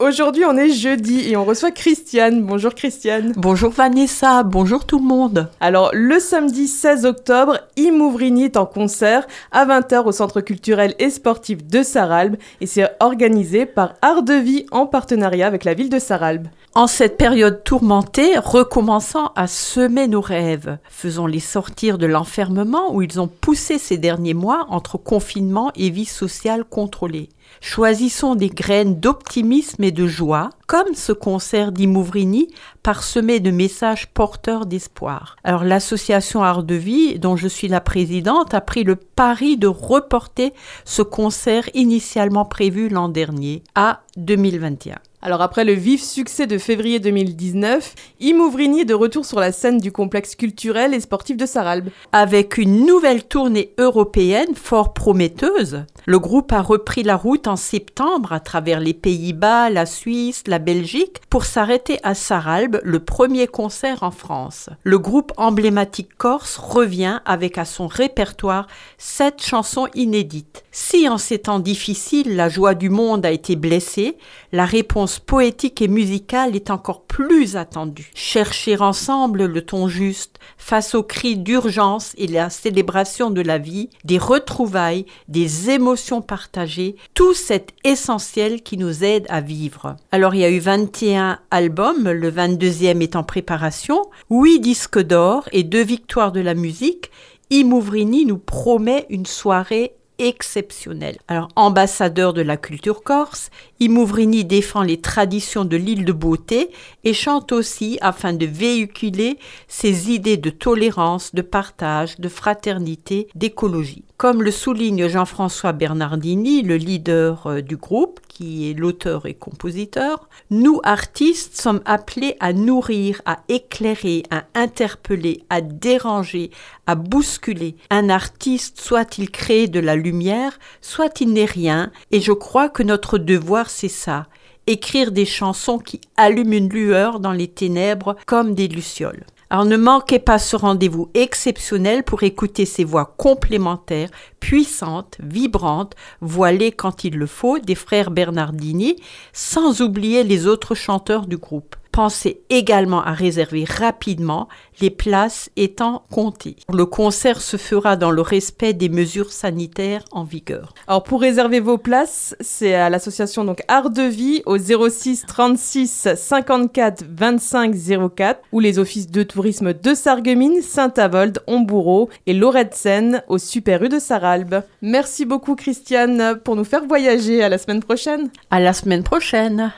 Aujourd'hui, on est jeudi et on reçoit Christiane. Bonjour Christiane. Bonjour Vanessa, bonjour tout le monde. Alors, le samedi 16 octobre, Imouvrini est en concert à 20h au Centre culturel et sportif de Saralbe et c'est organisé par Art de Vie en partenariat avec la ville de Saralbe. En cette période tourmentée, recommençant à semer nos rêves, faisons-les sortir de l'enfermement où ils ont poussé ces derniers mois entre confinement et vie sociale contrôlée. Choisissons des graines d'optimisme et de joie, comme ce concert d'Imouvrini, parsemé de messages porteurs d'espoir. Alors l'association Art de Vie, dont je suis la présidente, a pris le pari de reporter ce concert initialement prévu l'an dernier à 2021. Alors après le vif succès de février 2019, Imouvrini est de retour sur la scène du complexe culturel et sportif de Saralbe. Avec une nouvelle tournée européenne fort prometteuse, le groupe a repris la route en septembre à travers les Pays-Bas, la Suisse, la Belgique pour s'arrêter à Saralbe, le premier concert en France. Le groupe emblématique corse revient avec à son répertoire sept chansons inédites. Si en ces temps difficiles la joie du monde a été blessée, la réponse poétique et musicale est encore plus attendue. Chercher ensemble le ton juste face aux cris d'urgence et la célébration de la vie, des retrouvailles, des émotions partagées, tout cet essentiel qui nous aide à vivre. Alors il y a eu 21 albums, le 22e est en préparation, 8 disques d'or et deux victoires de la musique. Imouvrini nous promet une soirée exceptionnel. Alors, ambassadeur de la culture corse, Imouvrini défend les traditions de l'île de beauté et chante aussi afin de véhiculer ses idées de tolérance, de partage, de fraternité, d'écologie. Comme le souligne Jean-François Bernardini, le leader euh, du groupe, qui est l'auteur et compositeur, nous artistes sommes appelés à nourrir, à éclairer, à interpeller, à déranger, à bousculer. Un artiste, soit il crée de la lumière, soit il n'est rien, et je crois que notre devoir c'est ça, écrire des chansons qui allument une lueur dans les ténèbres comme des lucioles. Alors ne manquez pas ce rendez-vous exceptionnel pour écouter ces voix complémentaires, puissantes, vibrantes, voilées quand il le faut, des frères Bernardini, sans oublier les autres chanteurs du groupe. Pensez également à réserver rapidement, les places étant comptées. Le concert se fera dans le respect des mesures sanitaires en vigueur. Alors pour réserver vos places, c'est à l'association donc Art de Vie au 06 36 54 25 04 ou les offices de tourisme de Sarreguemines, Saint-Avold, Hombourg et Lorette-Seine au Super U de Saralbe. Merci beaucoup Christiane pour nous faire voyager. À la semaine prochaine. À la semaine prochaine.